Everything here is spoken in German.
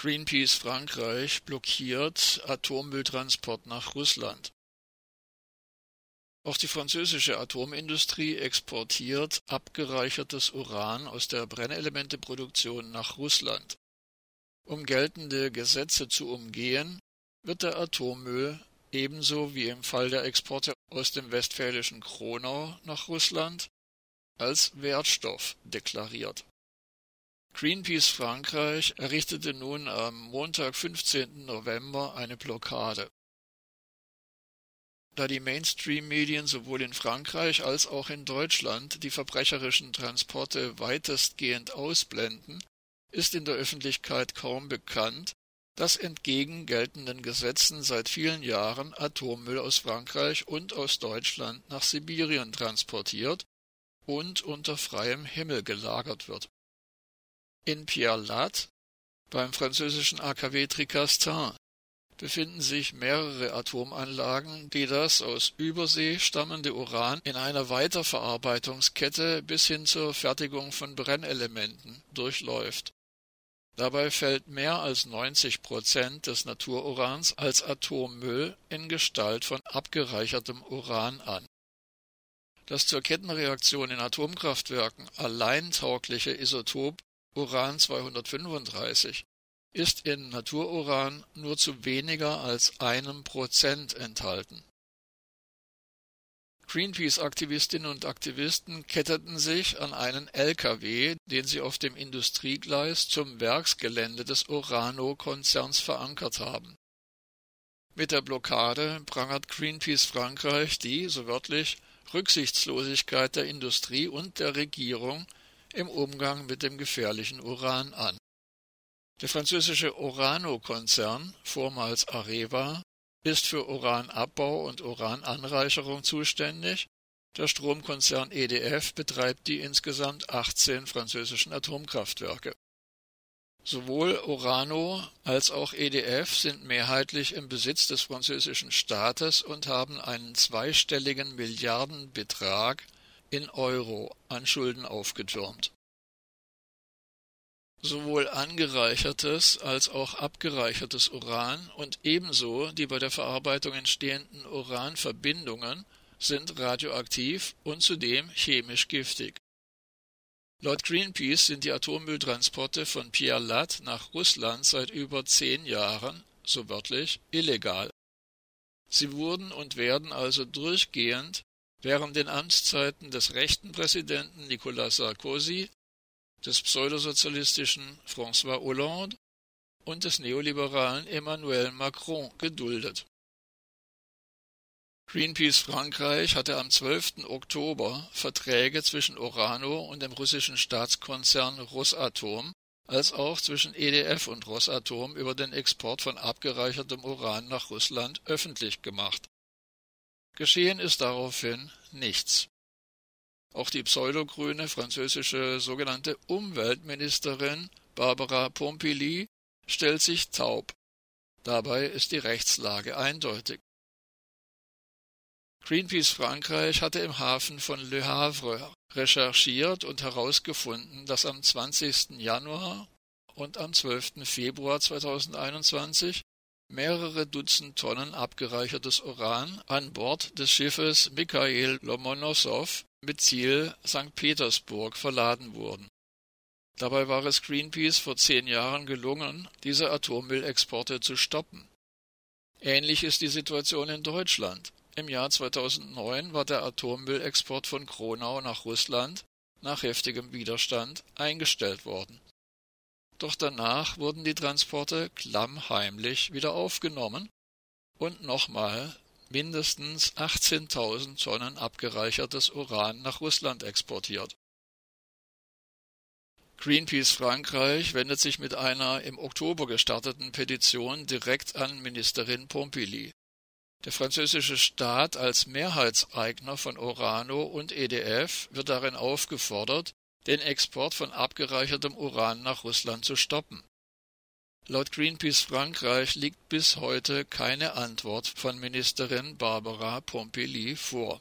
Greenpeace Frankreich blockiert Atommülltransport nach Russland. Auch die französische Atomindustrie exportiert abgereichertes Uran aus der Brennelementeproduktion nach Russland. Um geltende Gesetze zu umgehen, wird der Atommüll ebenso wie im Fall der Exporte aus dem westfälischen Kronau nach Russland als Wertstoff deklariert. Greenpeace Frankreich errichtete nun am Montag, 15. November eine Blockade. Da die Mainstream-Medien sowohl in Frankreich als auch in Deutschland die verbrecherischen Transporte weitestgehend ausblenden, ist in der Öffentlichkeit kaum bekannt, dass entgegen geltenden Gesetzen seit vielen Jahren Atommüll aus Frankreich und aus Deutschland nach Sibirien transportiert und unter freiem Himmel gelagert wird. In Pierre-Latte, beim französischen AKW Tricastin, befinden sich mehrere Atomanlagen, die das aus Übersee stammende Uran in einer Weiterverarbeitungskette bis hin zur Fertigung von Brennelementen durchläuft. Dabei fällt mehr als 90 Prozent des Natururans als Atommüll in Gestalt von abgereichertem Uran an. Das zur Kettenreaktion in Atomkraftwerken allein taugliche Isotop Uran 235 ist in Natururan nur zu weniger als einem Prozent enthalten. Greenpeace-Aktivistinnen und Aktivisten ketteten sich an einen LKW, den sie auf dem Industriegleis zum Werksgelände des Orano-Konzerns verankert haben. Mit der Blockade prangert Greenpeace Frankreich die, so wörtlich, Rücksichtslosigkeit der Industrie und der Regierung im Umgang mit dem gefährlichen Uran an. Der französische Orano-Konzern, vormals Areva, ist für Uranabbau und Urananreicherung zuständig. Der Stromkonzern EDF betreibt die insgesamt 18 französischen Atomkraftwerke. Sowohl Orano als auch EDF sind mehrheitlich im Besitz des französischen Staates und haben einen zweistelligen Milliardenbetrag in Euro an Schulden aufgetürmt. Sowohl angereichertes als auch abgereichertes Uran und ebenso die bei der Verarbeitung entstehenden Uranverbindungen sind radioaktiv und zudem chemisch giftig. Laut Greenpeace sind die Atommülltransporte von Latte nach Russland seit über zehn Jahren, so wörtlich, illegal. Sie wurden und werden also durchgehend Während den Amtszeiten des rechten Präsidenten Nicolas Sarkozy, des pseudosozialistischen François Hollande und des neoliberalen Emmanuel Macron geduldet. Greenpeace Frankreich hatte am 12. Oktober Verträge zwischen Orano und dem russischen Staatskonzern Rosatom als auch zwischen EDF und Rosatom über den Export von abgereichertem Uran nach Russland öffentlich gemacht Geschehen ist daraufhin nichts. Auch die pseudogrüne französische sogenannte Umweltministerin Barbara Pompili stellt sich taub. Dabei ist die Rechtslage eindeutig. Greenpeace Frankreich hatte im Hafen von Le Havre recherchiert und herausgefunden, dass am 20. Januar und am 12. Februar 2021 mehrere Dutzend Tonnen abgereichertes Uran an Bord des Schiffes Mikhail Lomonossow mit Ziel St. Petersburg verladen wurden. Dabei war es Greenpeace vor zehn Jahren gelungen, diese Atommüllexporte zu stoppen. Ähnlich ist die Situation in Deutschland. Im Jahr 2009 war der Atommüllexport von Kronau nach Russland nach heftigem Widerstand eingestellt worden doch danach wurden die Transporte klammheimlich wieder aufgenommen und nochmal mindestens 18.000 Tonnen abgereichertes Uran nach Russland exportiert. Greenpeace Frankreich wendet sich mit einer im Oktober gestarteten Petition direkt an Ministerin Pompili. Der französische Staat als Mehrheitseigner von Orano und EDF wird darin aufgefordert, den Export von abgereichertem Uran nach Russland zu stoppen. Laut Greenpeace Frankreich liegt bis heute keine Antwort von Ministerin Barbara Pompili vor